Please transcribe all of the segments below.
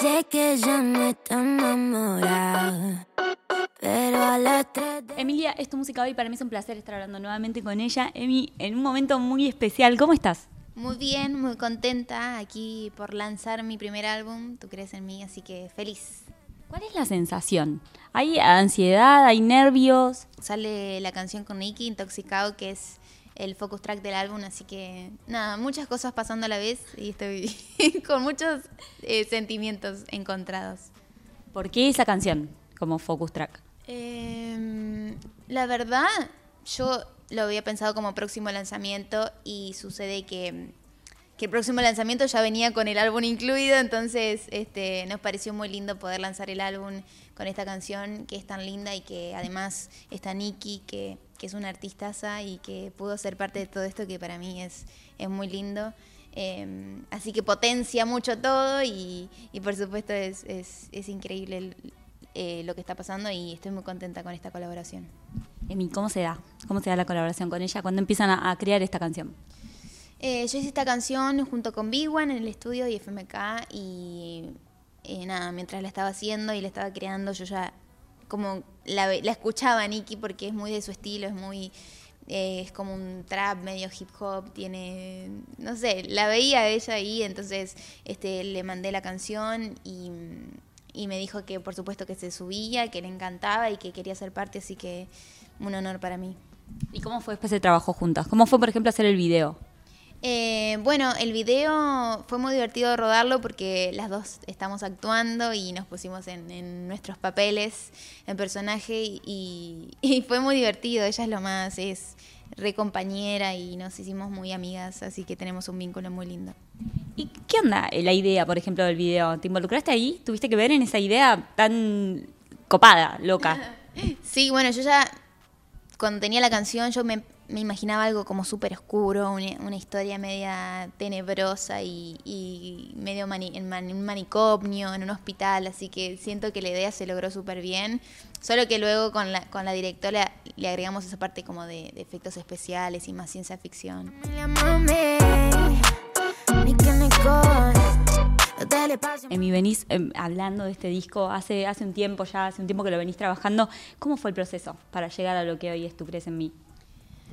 Sé que ya no está enamorada. Pero a las 3 de... Emilia, es tu música hoy. Para mí es un placer estar hablando nuevamente con ella. Emi, en un momento muy especial. ¿Cómo estás? Muy bien, muy contenta aquí por lanzar mi primer álbum, Tú crees en mí, así que feliz. ¿Cuál es la sensación? ¿Hay ansiedad? ¿Hay nervios? Sale la canción con Nicky, Intoxicado, que es el focus track del álbum, así que nada, muchas cosas pasando a la vez y estoy con muchos eh, sentimientos encontrados. ¿Por qué esa canción como focus track? Em, la verdad, yo lo había pensado como próximo lanzamiento y sucede que, que el próximo lanzamiento ya venía con el álbum incluido, entonces este, nos pareció muy lindo poder lanzar el álbum con esta canción que es tan linda y que además está Nicky, que, que es una artistaza y que pudo ser parte de todo esto que para mí es, es muy lindo. Em, así que potencia mucho todo y, y por supuesto es, es, es increíble el- eh, lo que está pasando y estoy muy contenta con esta colaboración. Emi, ¿cómo se da? ¿Cómo se da la colaboración con ella? ¿Cuándo empiezan a, a crear esta canción? Eh, yo hice esta canción junto con Big One en el estudio y FMK y eh, nada, mientras la estaba haciendo y la estaba creando, yo ya como la, la escuchaba Nicky porque es muy de su estilo, es muy... eh, es como un trap medio hip hop, tiene, no sé, la veía ella ahí, entonces este, le mandé la canción y, y me dijo que por supuesto que se subía, que le encantaba y que quería ser parte, así que un honor para mí. ¿Y cómo fue después el trabajo juntas? ¿Cómo fue, por ejemplo, hacer el video? Eh, bueno, el video fue muy divertido rodarlo porque las dos estamos actuando y nos pusimos en, en nuestros papeles, en personaje y, y fue muy divertido. Ella es lo más, es re compañera y nos hicimos muy amigas, así que tenemos un vínculo muy lindo. ¿Y qué onda la idea, por ejemplo, del video? ¿Te involucraste ahí? ¿Tuviste que ver en esa idea tan copada, loca? Sí, bueno, yo ya cuando tenía la canción yo me, me imaginaba algo como súper oscuro, una, una historia media tenebrosa y, y medio mani- en mani- un manicomio, en un hospital, así que siento que la idea se logró súper bien, solo que luego con la, con la directora le agregamos esa parte como de, de efectos especiales y más ciencia ficción. Emi, venís em, hablando de este disco hace, hace un tiempo ya, hace un tiempo que lo venís trabajando. ¿Cómo fue el proceso para llegar a lo que hoy es Tú crees en mí?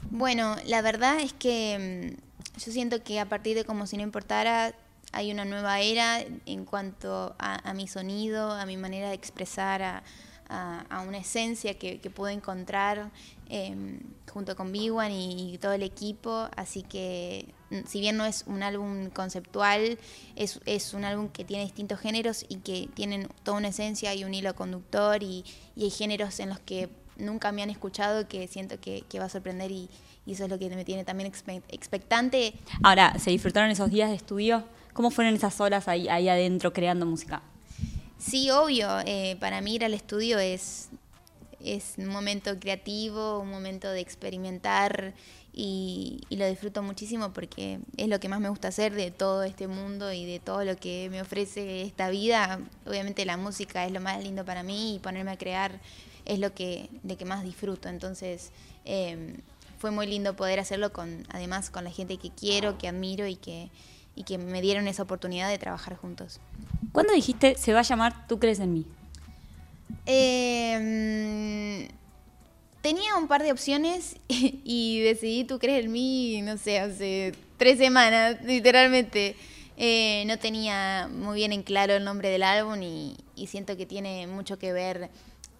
Bueno, la verdad es que mm, yo siento que a partir de Como si no importara hay una nueva era en cuanto a, a mi sonido, a mi manera de expresar, a, una esencia que, que pude encontrar eh, junto con Big One y, todo el equipo. Así que mm, si bien no es un álbum conceptual, es, es un álbum que tiene distintos géneros y que tienen toda una esencia y un hilo conductor y, y hay géneros en los que nunca me han escuchado que siento que, que va a sorprender y, y eso es lo que me tiene también expe- expectante. Ahora, ¿se disfrutaron esos días de estudio? ¿Cómo fueron esas horas ahí, ahí adentro creando música? Sí, obvio, eh, para mí ir al estudio es, es un momento creativo, un momento de experimentar y, y lo disfruto muchísimo porque es lo que más me gusta hacer de todo este mundo y de todo lo que me ofrece esta vida. Obviamente la música es lo más lindo para mí y ponerme a crear es lo que, de que más disfruto. Entonces eh, fue muy lindo poder hacerlo con, además con la gente que quiero, que admiro y que, y que me dieron esa oportunidad de trabajar juntos. ¿Cuándo dijiste se va a llamar Tú crees en mí? Eh, tenía un par de opciones y decidí Tú crees en mí, no sé, hace tres semanas, literalmente. Eh, no tenía muy bien en claro el nombre del álbum y, y siento que tiene mucho que ver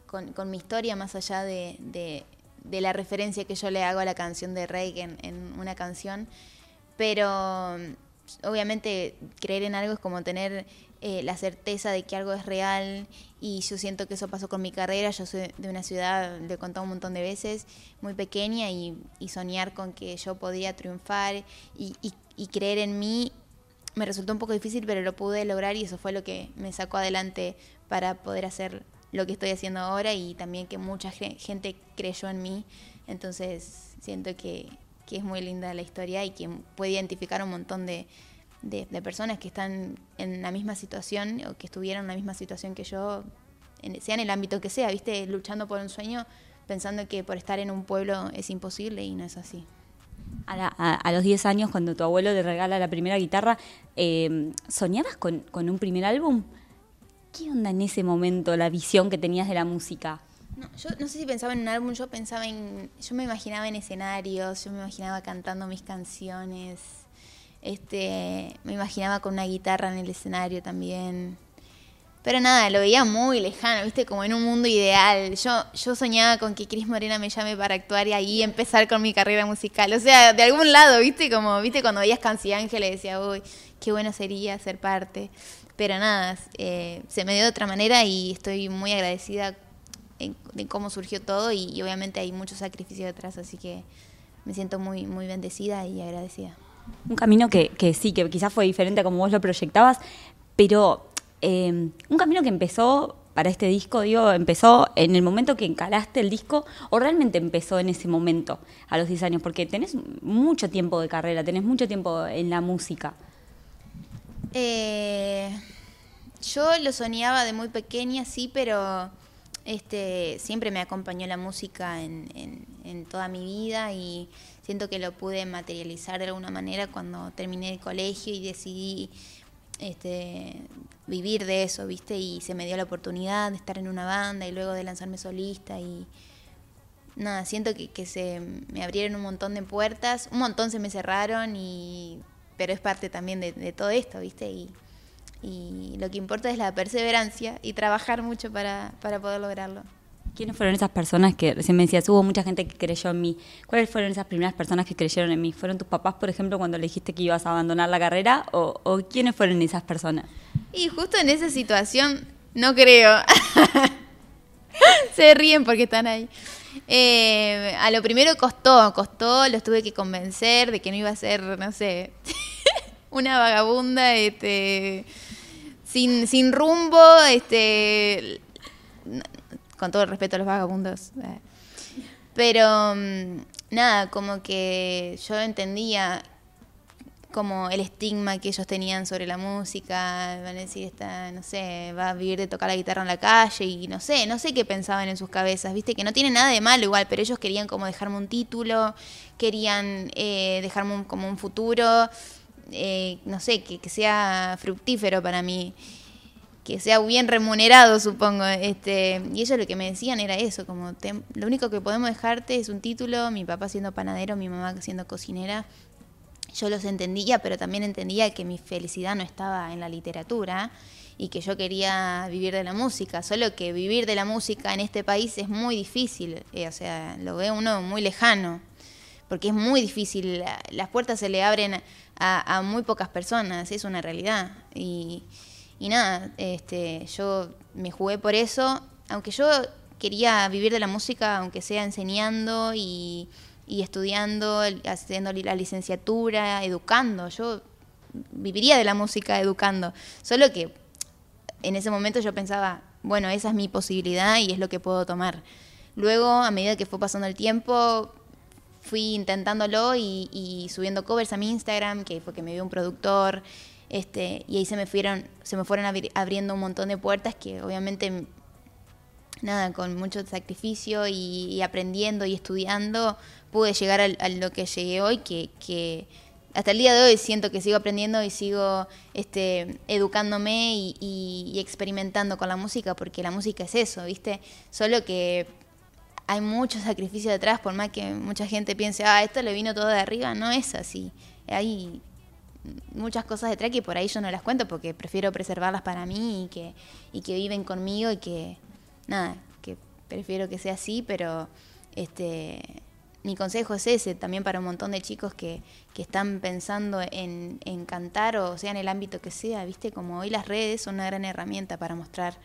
con, mi historia, más allá de, de- de la referencia que yo le hago a la canción de Rey en, una canción. Pero obviamente creer en algo es como tener eh, la certeza de que algo es real y yo siento que eso pasó con mi carrera. Yo soy de una ciudad, le he contado un montón de veces, muy pequeña y, soñar con que yo podía triunfar y- y creer en mí me resultó un poco difícil, pero lo pude lograr y eso fue lo que me sacó adelante para poder hacer lo que estoy haciendo ahora y también que mucha ge- gente creyó en mí. Entonces siento que, que es muy linda la historia y que puede identificar un montón de, de- de personas que están en la misma situación o que estuvieron en la misma situación que yo, en- sea en el ámbito que sea, ¿viste? Luchando por un sueño, pensando que por estar en un pueblo es imposible y no es así. A, la- a- a los 10 años, cuando tu abuelo te regala la primera guitarra, eh, ¿soñabas con, con un primer álbum? ¿Qué onda en ese momento la visión que tenías de la música? No, yo no sé si pensaba en un álbum, yo pensaba en. Yo me imaginaba en escenarios, yo me imaginaba cantando mis canciones. Este, me imaginaba con una guitarra en el escenario también. Pero nada, lo veía muy lejano, viste, como en un mundo ideal. Yo, yo soñaba con que Cris Morena me llame para actuar y ahí empezar con mi carrera musical. O sea, de algún lado, viste, como, viste, cuando veías Canci Ángeles decía, uy, qué bueno sería ser parte. Pero nada, eh, se me dio de otra manera y estoy muy agradecida en, de cómo surgió todo y, obviamente hay mucho sacrificio detrás, así que me siento muy, muy bendecida y agradecida. Un camino que, que sí, que quizás fue diferente a como vos lo proyectabas, pero eh, un camino que empezó para este disco, digo, empezó en el momento que encalaste el disco o realmente empezó en ese momento, a los 10 años, porque tenés mucho tiempo de carrera, tenés mucho tiempo en la música. Eh, yo lo soñaba de muy pequeña, sí, pero este, siempre me acompañó la música en, en, en, toda mi vida y siento que lo pude materializar de alguna manera cuando terminé el colegio y decidí este, vivir de eso, ¿viste? Y se me dio la oportunidad de estar en una banda y luego de lanzarme solista y nada, siento que, que se me abrieron un montón de puertas, un montón se me cerraron y pero es parte también de, de todo esto, ¿viste? Y, y, lo que importa es la perseverancia y trabajar mucho para, para poder lograrlo. ¿Quiénes fueron esas personas que recién me decías, hubo mucha gente que creyó en mí? ¿Cuáles fueron esas primeras personas que creyeron en mí? ¿Fueron tus papás, por ejemplo, cuando le dijiste que ibas a abandonar la carrera? ¿O, o quiénes fueron esas personas? Y justo en esa situación, no creo. Se ríen porque están ahí. Eh, a lo primero costó, costó, los tuve que convencer de que no iba a ser, no sé, una vagabunda, este, sin, sin rumbo, este, con todo el respeto a los vagabundos. eh. Pero mm, nada, como que yo entendía como el estigma que ellos tenían sobre la música, van a decir, esta, no sé, va a vivir de tocar la guitarra en la calle y no sé, no sé qué pensaban en sus cabezas, viste, que no tiene nada de malo igual, pero ellos querían como dejarme un título, querían eh, dejarme un, como un futuro, eh, no sé, que, que sea fructífero para mí que sea bien remunerado, supongo. Este, y ellos lo que me decían era eso, como lo único que podemos dejarte es un título, mi papá siendo panadero, mi mamá siendo cocinera. Yo los entendía, pero también entendía que mi felicidad no estaba en la literatura y que yo quería vivir de la música, solo que vivir de la música en este país es muy difícil, eh, o sea, lo ve uno muy lejano, porque es muy difícil, las puertas se le abren a, muy pocas personas, es una realidad. Y, y nada, este, yo me jugué por eso, aunque yo quería vivir de la música, aunque sea enseñando y, y estudiando, haciendo la licenciatura, educando, yo viviría de la música educando, solo que en ese momento yo pensaba, bueno, esa es mi posibilidad y es lo que puedo tomar. Luego, a medida que fue pasando el tiempo, fui intentándolo y, subiendo covers a mi Instagram, que fue que me vio un productor, este, y ahí se me fueron, se me fueron abri abriendo un montón de puertas que obviamente nada, con mucho sacrificio y, aprendiendo y estudiando, pude llegar a, lo que llegué hoy, que, que hasta el día de hoy siento que sigo aprendiendo y sigo este, educándome y, experimentando con la música, porque la música es eso, ¿viste? Solo que hay mucho sacrificio detrás, por más que mucha gente piense, ah, esto le vino todo de arriba, no es así. Hay muchas cosas detrás que por ahí yo no las cuento porque prefiero preservarlas para mí y que, y que viven conmigo y que, nada, que prefiero que sea así, pero este mi consejo es ese, también para un montón de chicos que, que están pensando en, en, cantar o sea en el ámbito que sea, viste, como hoy las redes son una gran herramienta para mostrar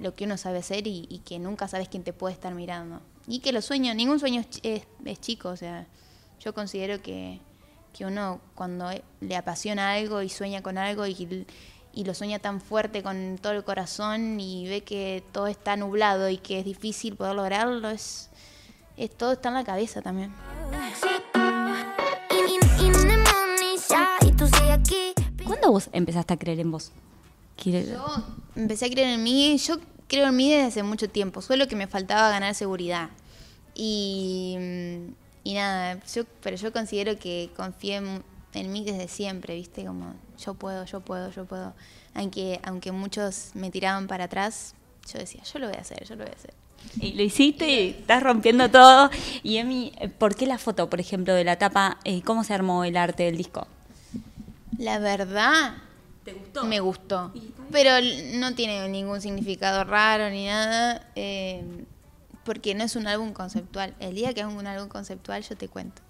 lo que uno sabe hacer y, y que nunca sabes quién te puede estar mirando. Y que los sueños, ningún sueño es, es, es chico, o sea, yo considero que, que uno cuando le apasiona algo y sueña con algo y, y, lo sueña tan fuerte con todo el corazón y ve que todo está nublado y que es difícil poder lograrlo, es, es todo está en la cabeza también. ¿Cuándo vos empezaste a creer en vos? Yo empecé a creer en mí, yo creo en mí desde hace mucho tiempo, solo que me faltaba ganar seguridad. Y y nada, yo, pero yo considero que confié en mí desde siempre, ¿viste? Como yo puedo, yo puedo, yo puedo. Aunque, aunque muchos me tiraban para atrás, yo decía, yo lo voy a hacer, yo lo voy a hacer. Y lo hiciste y estás rompiendo todo. Y Emi, ¿por qué la foto, por ejemplo, de la tapa? eh, ¿Cómo se armó el arte del disco? La verdad, ¿Te gustó? me gustó. Pero no tiene ningún significado raro ni nada, eh, porque no es un álbum conceptual. El día que haga un álbum conceptual yo te cuento.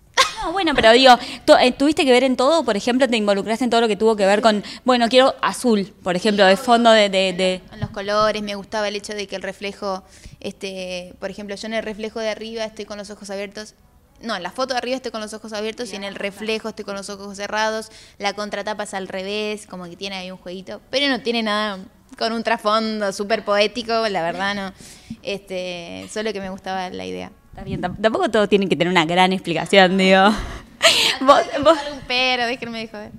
No, bueno, pero digo, eh, ¿tuviste que ver en todo? Por ejemplo, ¿te involucraste en todo lo que tuvo que ver con, bueno, quiero azul, por ejemplo, de fondo de... de, de- En los colores, me gustaba el hecho de que el reflejo, este, por ejemplo, yo en el reflejo de arriba estoy con los ojos abiertos. No, en la foto de arriba estoy con los ojos abiertos y en el reflejo estoy con los ojos cerrados. La contratapa es al revés, como que tiene ahí un jueguito, pero no tiene nada con un trasfondo súper poético, la verdad no. Este, solo que me gustaba la idea. Está bien, tam- tampoco todo tiene que tener una gran explicación, digo. ¿Vos, vos, un pero, déjenme de joder.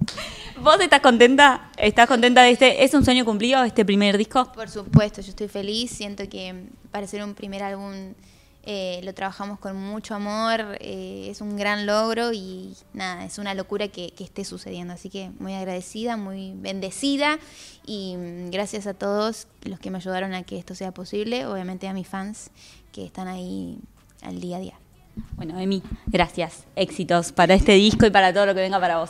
vos estás contenta? ¿Estás contenta de este? ¿Es un sueño cumplido este primer disco? Por supuesto, yo estoy feliz. Siento que para ser un primer álbum eh, lo trabajamos con mucho amor. eh, es un gran logro y nada, es una locura que, que esté sucediendo. Así que muy agradecida, muy bendecida y mm, gracias a todos los que me ayudaron a que esto sea posible. Obviamente a mis fans que están ahí al día a día. Bueno, Emi, gracias. Éxitos para este disco y para todo lo que venga para vos.